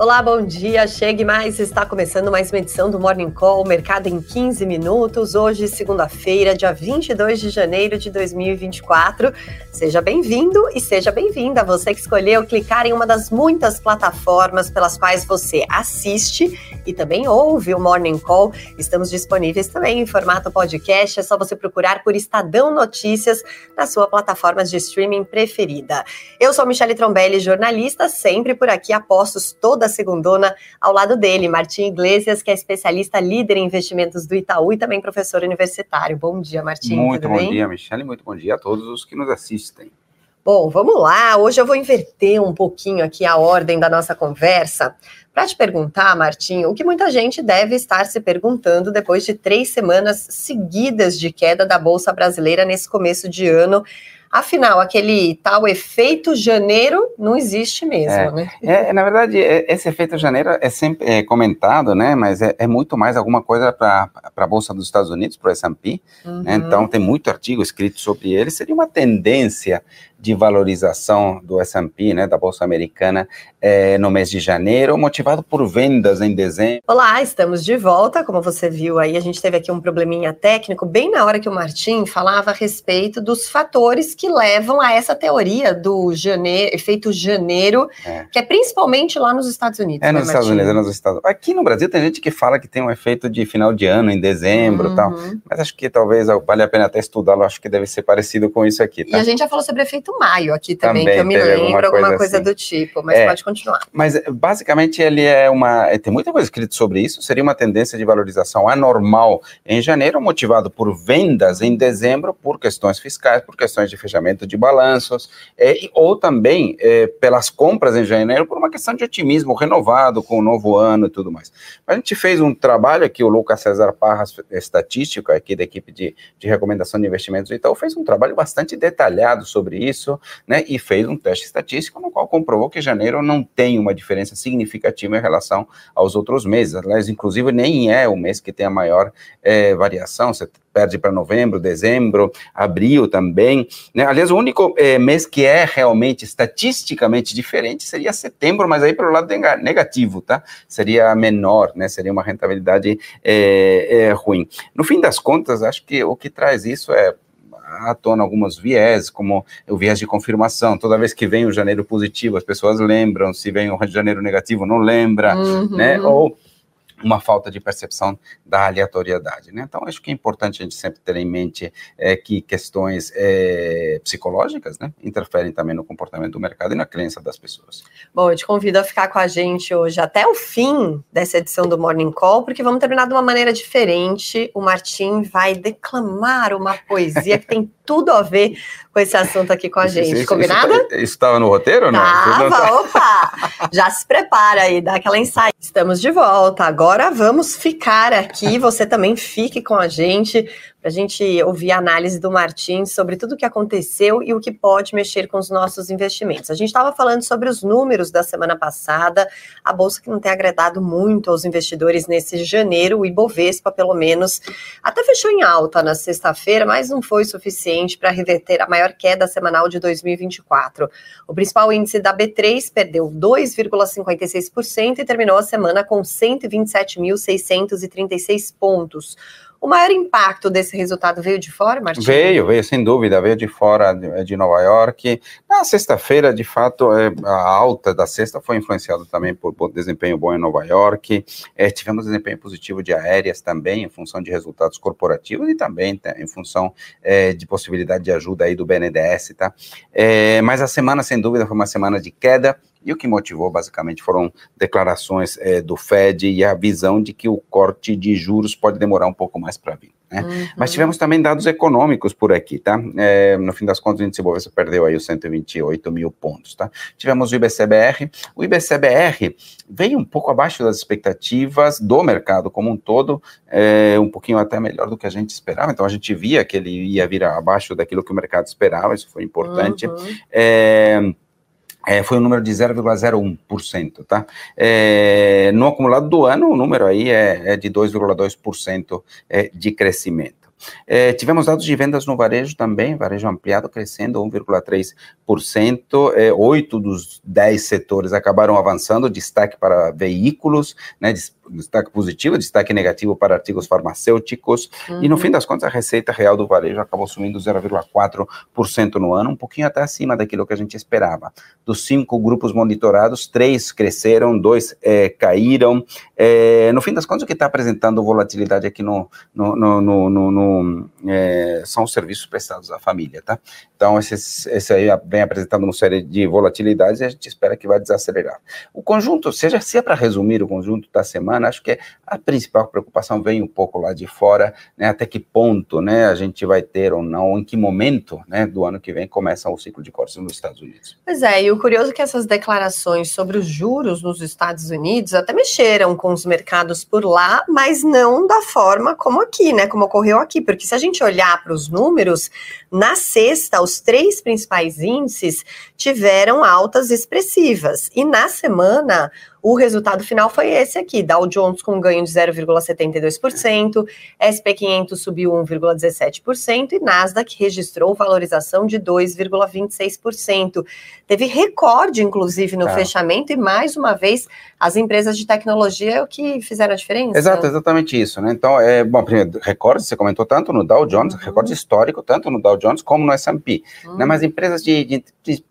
Olá, bom dia. Chegue mais. Está começando mais uma edição do Morning Call, Mercado em 15 minutos. Hoje, segunda-feira, dia 22 de janeiro de 2024. Seja bem-vindo e seja bem-vinda. Você que escolheu clicar em uma das muitas plataformas pelas quais você assiste e também ouve o Morning Call. Estamos disponíveis também em formato podcast. É só você procurar por Estadão Notícias na sua plataforma de streaming preferida. Eu sou Michele Trombelli, jornalista, sempre por aqui, apostos toda segundona ao lado dele, Martim Iglesias, que é especialista líder em investimentos do Itaú e também professor universitário. Bom dia, Martim. Muito bom bem? dia, Michele. Muito bom dia a todos os que nos assistem. Bom, vamos lá. Hoje eu vou inverter um pouquinho aqui a ordem da nossa conversa para te perguntar, Martim, o que muita gente deve estar se perguntando depois de três semanas seguidas de queda da Bolsa Brasileira nesse começo de ano. Afinal, aquele tal efeito janeiro não existe mesmo, é, né? É, na verdade, é, esse efeito janeiro é sempre é, comentado, né? Mas é, é, muito mais alguma coisa para a Bolsa dos Estados Unidos, para o S&P. Uhum. Né? Então, tem muito artigo escrito sobre ele. Seria uma tendência de valorização do S&P, né, da Bolsa Americana, é, no mês de janeiro, motivado por vendas em dezembro. Olá, estamos de volta. Como você viu aí, a gente teve aqui um probleminha técnico, bem na hora que o Martim falava a respeito dos fatores que levam a essa teoria do janeiro, efeito janeiro, é. que é principalmente lá nos Estados Unidos. É, né, nos Estados Unidos, é nos Estados Aqui no Brasil tem gente que fala que tem um efeito de final de ano, em dezembro uhum. tal, mas acho que talvez vale a pena até estudá-lo, acho que deve ser parecido com isso aqui. Tá? E a gente já falou sobre efeito maio aqui também, também que eu me lembro, alguma coisa, alguma coisa assim. do tipo, mas é, pode continuar. Mas basicamente ele é uma. É, tem muita coisa escrita sobre isso, seria uma tendência de valorização anormal em janeiro, motivado por vendas em dezembro, por questões fiscais, por questões de fechamento de balanços, é, ou também é, pelas compras em janeiro, por uma questão de otimismo renovado com o novo ano e tudo mais. A gente fez um trabalho aqui, o Lucas César Parras, estatístico aqui da equipe de, de recomendação de investimentos e tal, fez um trabalho bastante detalhado sobre isso isso, né, e fez um teste estatístico no qual comprovou que janeiro não tem uma diferença significativa em relação aos outros meses. Aliás, inclusive, nem é o mês que tem a maior é, variação, você perde para novembro, dezembro, abril também. Né? Aliás, o único é, mês que é realmente estatisticamente diferente seria setembro, mas aí pelo lado negativo, tá? Seria menor, né? Seria uma rentabilidade é, é, ruim. No fim das contas, acho que o que traz isso é à tona algumas viés, como o viés de confirmação. Toda vez que vem o janeiro positivo, as pessoas lembram, se vem o janeiro negativo, não lembra, uhum. né? Ou uma falta de percepção da aleatoriedade. Né? Então, acho que é importante a gente sempre ter em mente é, que questões é, psicológicas né, interferem também no comportamento do mercado e na crença das pessoas. Bom, eu te convido a ficar com a gente hoje até o fim dessa edição do Morning Call, porque vamos terminar de uma maneira diferente. O Martim vai declamar uma poesia que tem tudo a ver com esse assunto aqui com a gente. Isso, Combinado? Isso estava no roteiro ou não? Tava, opa! Já se prepara aí, dá aquela ensaio. Estamos de volta. Agora vamos ficar aqui. Você também fique com a gente para a gente ouvir a análise do Martins sobre tudo o que aconteceu e o que pode mexer com os nossos investimentos. A gente estava falando sobre os números da semana passada, a bolsa que não tem agradado muito aos investidores nesse janeiro, o Ibovespa, pelo menos, até fechou em alta na sexta-feira, mas não foi suficiente para reverter a maior queda semanal de 2024. O principal índice da B3 perdeu 2,56% e terminou a semana com 127.636 pontos. O maior impacto desse resultado veio de fora, Martim? Veio, veio sem dúvida, veio de fora de, de Nova York. Na sexta-feira, de fato, é, a alta da sexta foi influenciada também por, por desempenho bom em Nova York. É, tivemos desempenho positivo de aéreas também, em função de resultados corporativos e também tá, em função é, de possibilidade de ajuda aí do BNDES, tá? É, mas a semana, sem dúvida, foi uma semana de queda E o que motivou, basicamente, foram declarações é, do Fed e a visão de que o corte de juros pode demorar um pouco mais para vir. Né? Uhum. Mas tivemos também dados econômicos por aqui, tá? É, no fim das contas, o índice Bovespa perdeu aí os 128 mil pontos, tá? Tivemos o IBCBR. O IBCBR veio um pouco abaixo das expectativas do mercado como um todo, é, um pouquinho até melhor do que a gente esperava. Então, a gente via que ele ia vir abaixo daquilo que o mercado esperava, isso foi importante. Uhum. É, é, foi um número de 0,01%, tá? É, no acumulado do ano, o número aí é, é de 2,2% é, de crescimento. É, tivemos dados de vendas no varejo também, varejo ampliado crescendo 1,3%, é, oito dos dez setores acabaram avançando, destaque para veículos, né, destaque positivo, destaque negativo para artigos farmacêuticos, uhum. e no uhum. fim das contas a receita real do varejo acabou subindo 0,4% no ano, um pouquinho até acima daquilo que a gente esperava. Dos cinco grupos monitorados, três cresceram, dois é, caíram. É, no fim das contas, o que está apresentando volatilidade aqui no, no, no, no é, são os serviços prestados à família, tá? Então, esse, esse aí vem apresentando uma série de volatilidades e a gente espera que vai desacelerar. O conjunto, seja se é para resumir o conjunto da semana, acho que a principal preocupação vem um pouco lá de fora, né, até que ponto, né, a gente vai ter ou não, em que momento, né, do ano que vem começa o ciclo de cortes nos Estados Unidos. Pois é, e o curioso é que essas declarações sobre os juros nos Estados Unidos até mexeram com os mercados por lá, mas não da forma como aqui, né, como ocorreu aqui, porque se a gente olhar para os números, na sexta, os três principais índices tiveram altas expressivas, e na semana o resultado final foi esse aqui: Dow Jones com um ganho de 0,72%, SP500 subiu 1,17% e Nasdaq registrou valorização de 2,26%. Teve recorde, inclusive, no é. fechamento, e mais uma vez as empresas de tecnologia é o que fizeram a diferença. Exato, exatamente isso, né? Então, é, bom, primeiro, recorde, você comentou tanto no Dow Jones, uhum. recorde histórico, tanto no Dow Jones como no S&P, né? uhum. né? Mas empresas de, de, de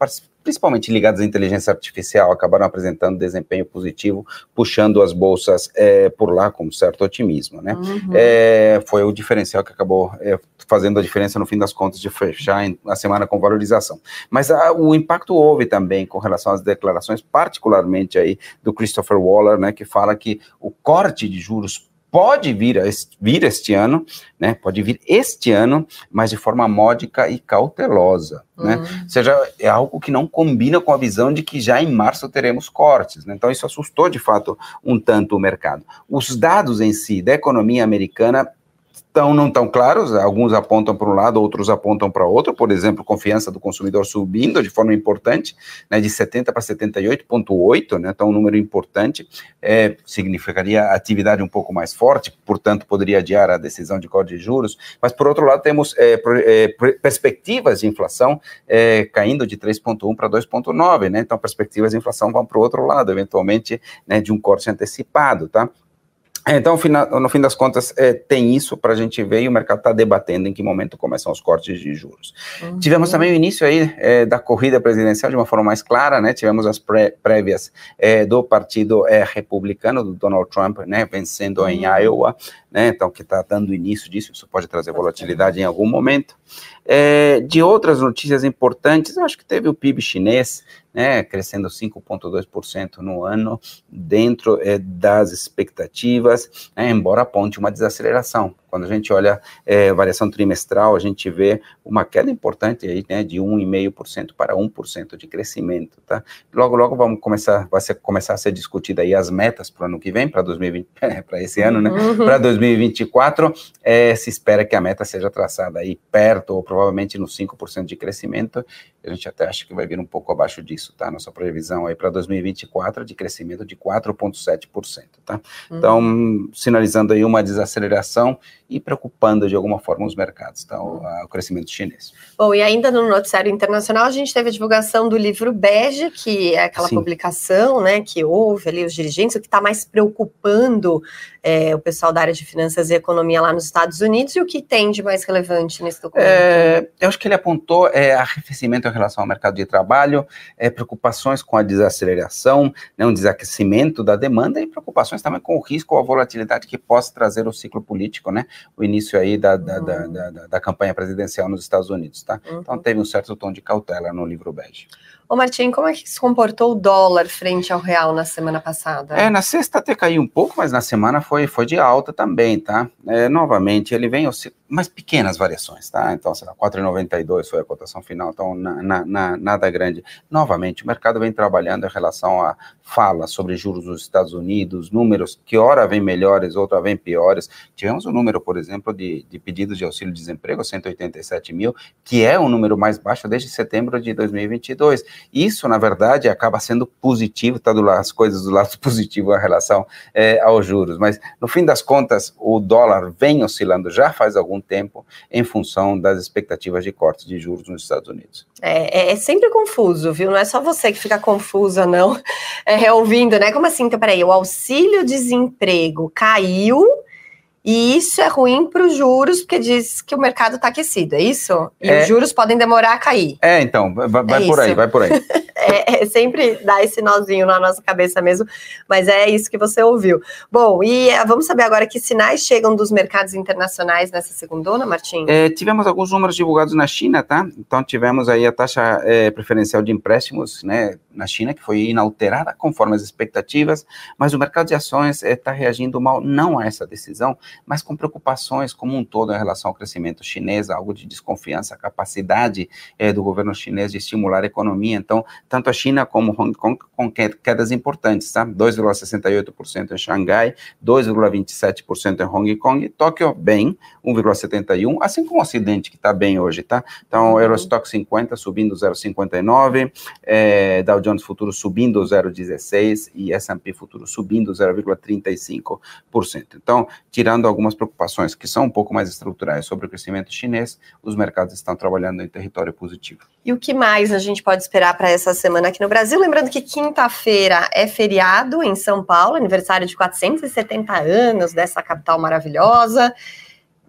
principalmente ligadas à inteligência artificial, acabaram apresentando desempenho positivo, puxando as bolsas é, por lá com certo otimismo, né? Uhum. É, foi o diferencial que acabou é, fazendo a diferença no fim das contas de fechar a semana com valorização. Mas a, o impacto houve também com relação às declarações, particularmente aí do Christopher Waller, né, que fala que o corte de juros pode vir, vir este ano, né? Pode vir este ano, mas de forma módica e cautelosa, uhum. né? Ou seja, é algo que não combina com a visão de que já em março teremos cortes, né? Então isso assustou de fato um tanto o mercado. Os dados em si da economia americana tão, não tão claros, alguns apontam para um lado, outros apontam para outro, por exemplo, confiança do consumidor subindo de forma importante, né, de 70 para 78,8, né, então um número importante, é, significaria atividade um pouco mais forte, portanto poderia adiar a decisão de corte de juros, mas por outro lado temos é, é, perspectivas de inflação é, caindo de 3,1 para 2,9, né, então perspectivas de inflação vão para o outro lado, eventualmente, né, de um corte antecipado, tá? É, então, no fim das contas, é, tem isso para a gente ver e o mercado está debatendo em que momento começam os cortes de juros. Uhum. Tivemos também o início aí é, da corrida presidencial de uma forma mais clara, né? Tivemos as pré prévias é, do partido é, republicano, do Donald Trump, né? Vencendo uhum. em Iowa, né? Então, que está dando início disso, isso pode trazer volatilidade em algum momento. É, de outras notícias importantes, acho que teve o PIB chinês, né, crescendo 5,2% no ano, dentro é, das expectativas, né, embora aponte uma desaceleração. Quando a gente olha é, variação trimestral, a gente vê uma queda importante aí, né, de 1,5% para 1% de crescimento, tá? Logo, logo vamos começar, vai ser, começar a ser discutida aí as metas para o ano que vem, para 2020, para esse ano, né? Uhum. Para 2024, é, se espera que a meta seja traçada aí perto ou provavelmente no 5% de crescimento. A gente até acha que vai vir um pouco abaixo disso, tá? Nossa previsão aí para 2024 de crescimento de 4,7%, tá? Então, uhum. sinalizando aí uma desaceleração e preocupando de alguma forma os mercados, tá? O, o, crescimento chinês. Bom, e ainda no noticiário internacional a gente teve a divulgação do livro Bege, que é aquela Sim. publicação, né, que houve ali os dirigentes, o que está mais preocupando é, o pessoal da área de finanças e economia lá nos Estados Unidos e o que tem de mais relevante nesse documento? É, eu acho que ele apontou é, arrefecimento em relação ao mercado de trabalho, é, preocupações com a desaceleração, né, um desaquecimento da demanda e preocupações também com o risco ou a volatilidade que possa trazer o ciclo político, né? O início aí da, da, uhum. da, da, campanha presidencial nos Estados Unidos, tá? Uhum. Então teve um certo tom de cautela no livro bege. Ô Martim, como é que se comportou o dólar frente ao real na semana passada? É, na sexta até caiu um pouco, mas na semana foi, foi de alta também, tá? É, novamente, ele vem mas pequenas variações, tá? Então, sei lá, 4,92 foi a cotação final, então na, na, na, nada grande. Novamente, o mercado vem trabalhando em relação a fala sobre juros dos Estados Unidos, números que ora vem melhores, outra vem piores. Tivemos um número, por exemplo, de, de pedidos de auxílio-desemprego, 187 mil, que é o número mais baixo desde setembro de 2022. Isso, na verdade, acaba sendo positivo, está do lado, as coisas do lado positivo em relação é, aos juros. Mas, no fim das contas, o dólar vem oscilando já faz algum tempo em função das expectativas de cortes de juros nos Estados Unidos. É, é, é sempre confuso, viu? Não é só você que fica confusa, não, é, ouvindo, né? Como assim? Então, peraí, o auxílio-desemprego caiu e isso é ruim para os juros, porque diz que o mercado está aquecido, é isso? E é, os juros podem demorar a cair. É, então, vai, vai é por aí, vai por aí. é, é, sempre dá esse nozinho na nossa cabeça mesmo, mas é isso que você ouviu. Bom, e é, vamos saber agora que sinais chegam dos mercados internacionais nessa segundona, Martim? É, tivemos alguns números divulgados na China, tá? Então tivemos aí a taxa é, preferencial de empréstimos, né, na China, que foi inalterada conforme as expectativas, mas o mercado de ações está reagindo mal, não a essa decisão, mas com preocupações como um todo em relação ao crescimento chinês, algo de desconfiança, a capacidade do governo chinês de estimular a economia. Então, tanto a China como Hong Kong com quedas importantes, tá? 2,68% em Xangai, 2,27% em Hong Kong, Tóquio bem, 1,71%, assim como o Ocidente, que está bem hoje, tá? Então, uhum. Eurostock 50 subindo 0,59%, é, Dow Jones Futuro subindo 0,16% e S&P Futuro subindo 0,35%. Então, tirando algumas preocupações que são um pouco mais estruturais sobre o crescimento chinês, os mercados estão trabalhando em território positivo. E o que mais a gente pode esperar para essa semana aqui no Brasil? Lembrando que quinta-feira é feriado em São Paulo, aniversário de 470 anos dessa capital maravilhosa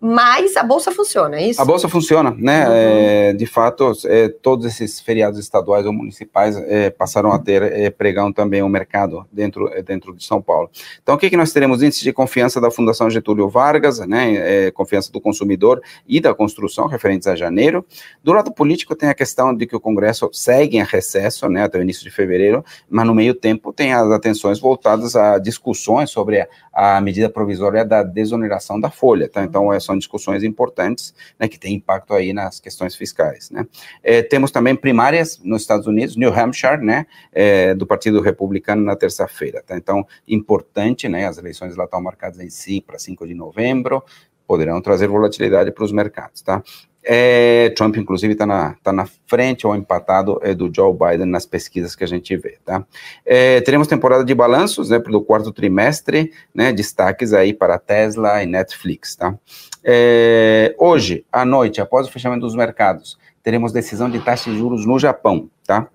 mas a bolsa funciona, é isso? A bolsa funciona, né? Uhum. É, de fato, é, todos esses feriados estaduais ou municipais é, passaram a ter é, pregão também o mercado dentro, é, dentro de São Paulo. Então, o que, que nós teremos? Índice de confiança da Fundação Getúlio Vargas, né? É, confiança do consumidor e da construção, referentes a janeiro. Do lado político, tem a questão de que o Congresso segue em recesso, né? Até o início de fevereiro, mas no meio tempo tem as atenções voltadas a discussões sobre a, a medida provisória da desoneração da folha, tá? Então, é são discussões importantes, né, que têm impacto aí nas questões fiscais, né. É, temos também primárias nos Estados Unidos, New Hampshire, né, é, do Partido Republicano na terça-feira, tá? Então, importante, né, as eleições lá estão marcadas em si para 5 de novembro, poderão trazer volatilidade para os mercados, tá? É, Trump, inclusive, está na, tá na frente ou empatado é, do Joe Biden nas pesquisas que a gente vê, tá? É, teremos temporada de balanços, né, do quarto trimestre, né, destaques aí para Tesla e Netflix, tá? É, hoje, à noite, após o fechamento dos mercados, teremos decisão de taxa de juros no Japão, tá?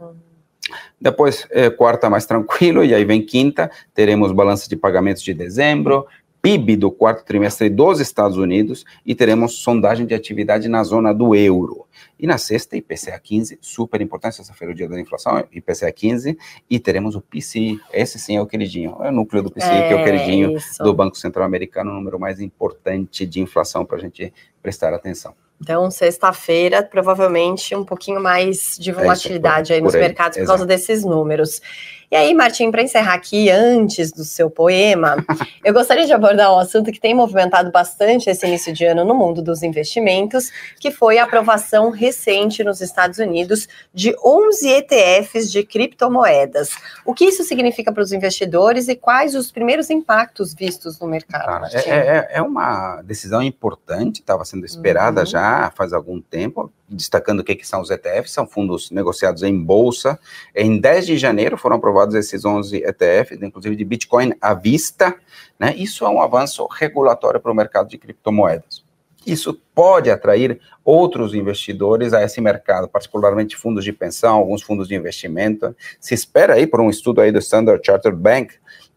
Depois, é, quarta mais tranquilo, e aí vem quinta, teremos balança de pagamentos de dezembro, PIB do quarto trimestre dos Estados Unidos e teremos sondagem de atividade na zona do euro. E na sexta, IPCA 15, super importante, sexta-feira é o dia da inflação, IPCA 15, e teremos o PCI, esse sim é o queridinho, é o núcleo do PCI, é, que é o queridinho isso. do Banco Central Americano, o número mais importante de inflação para a gente prestar atenção. Então, sexta-feira, provavelmente um pouquinho mais de é volatilidade é aí nos aí, mercados por causa desses números. E aí, Martim, para encerrar aqui, antes do seu poema, eu gostaria de abordar um assunto que tem movimentado bastante esse início de ano no mundo dos investimentos, que foi a aprovação recente nos Estados Unidos de 11 ETFs de criptomoedas. O que isso significa para os investidores e quais os primeiros impactos vistos no mercado? é, é, é, uma decisão importante, estava sendo esperada uhum. já faz algum tempo destacando o que, que são os ETFs, são fundos negociados em bolsa. Em 10 de janeiro foram aprovados esses 11 ETFs, inclusive de Bitcoin à vista. Né? Isso é um avanço regulatório para o mercado de criptomoedas. Isso pode atrair outros investidores a esse mercado, particularmente fundos de pensão, alguns fundos de investimento. Se espera aí por um estudo aí do Standard Chartered Bank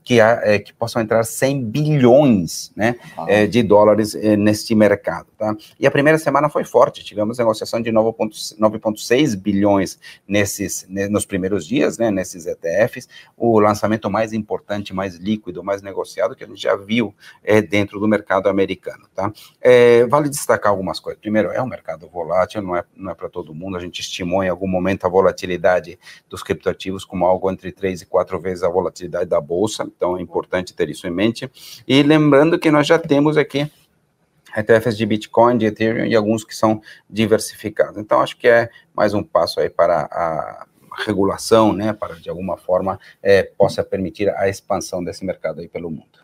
que, é, que possam entrar 100 bilhões né, é, de dólares é, neste mercado. Tá? E a primeira semana foi forte, tivemos negociação de 9,6 bilhões nesses, nos primeiros dias, né, nesses ETFs, o lançamento mais importante, mais líquido, mais negociado que a gente já viu é, dentro do mercado americano. Tá? É, vale destacar algumas coisas. Primeiro, é um mercado volátil, não é, não é para todo mundo, a gente estimou em algum momento a volatilidade dos criptoativos como algo entre três e quatro vezes a volatilidade da bolsa, então é importante ter isso em mente. E lembrando que nós já temos aqui ETFs de Bitcoin, de Ethereum e alguns que são diversificados. Então, acho que é mais um passo aí para a regulação, né, para de alguma forma é, possa permitir a expansão desse mercado aí pelo mundo.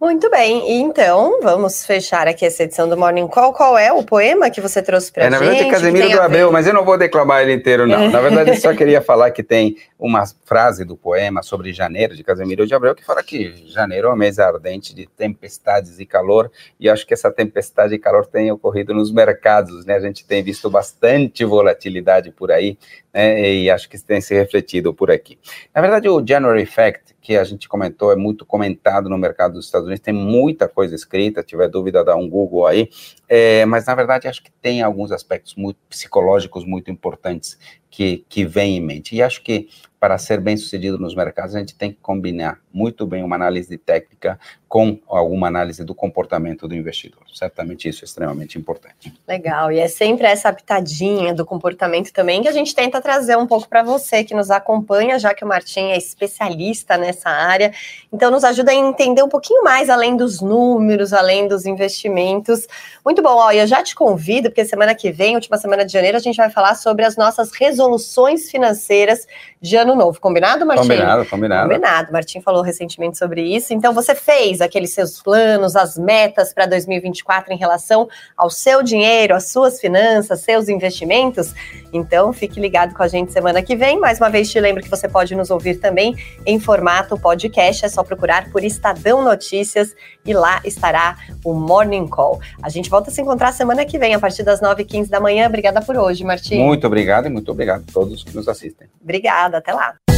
Muito bem, então vamos fechar aqui essa edição do Morning Call. Qual é o poema que você trouxe para é, gente? Na verdade é Casemiro do Abel, mas eu não vou declamar ele inteiro, não. Na verdade, eu só queria falar que tem uma frase do poema sobre janeiro, de Casemiro de Abreu, que fala que janeiro é um mês ardente de tempestades e calor, e acho que essa tempestade e calor tem ocorrido nos mercados, né? A gente tem visto bastante volatilidade por aí, né? E acho que isso tem se refletido por aqui. Na verdade, o January Effect, que a gente comentou, é muito comentado no mercado dos Estados Unidos, tem muita coisa escrita, tiver dúvida, dá um Google aí, é, mas na verdade acho que tem alguns aspectos muito psicológicos muito importantes que, que vem em mente. E acho que para ser bem sucedido nos mercados, a gente tem que combinar muito bem uma análise técnica com alguma análise do comportamento do investidor. Certamente isso é extremamente importante. Legal, e é sempre essa pitadinha do comportamento também que a gente tenta trazer um pouco para você que nos acompanha, já que o Martim é especialista nessa área. Então, nos ajuda a entender um pouquinho mais além dos números, além dos investimentos. Muito bom, ó, eu já te convido, porque semana que vem, última semana de janeiro, a gente vai falar sobre as nossas resoluções financeiras de ano novo. Combinado, Martim? Combinado, combinado. Combinado. Martim falou recentemente sobre isso. Então, você fez aqueles seus planos, as metas para 2024 em relação ao seu dinheiro, às suas finanças, seus investimentos? Então, fique ligado com a gente semana que vem. Mais uma vez, te lembro que você pode nos ouvir também em formato podcast. É só procurar por Estadão Notícias e lá estará o Morning Call. A gente volta a se encontrar semana que vem, a partir das 9h15 da manhã. Obrigada por hoje, Martim. Muito obrigado e muito obrigado a todos que nos assistem. Obrigada, até lá.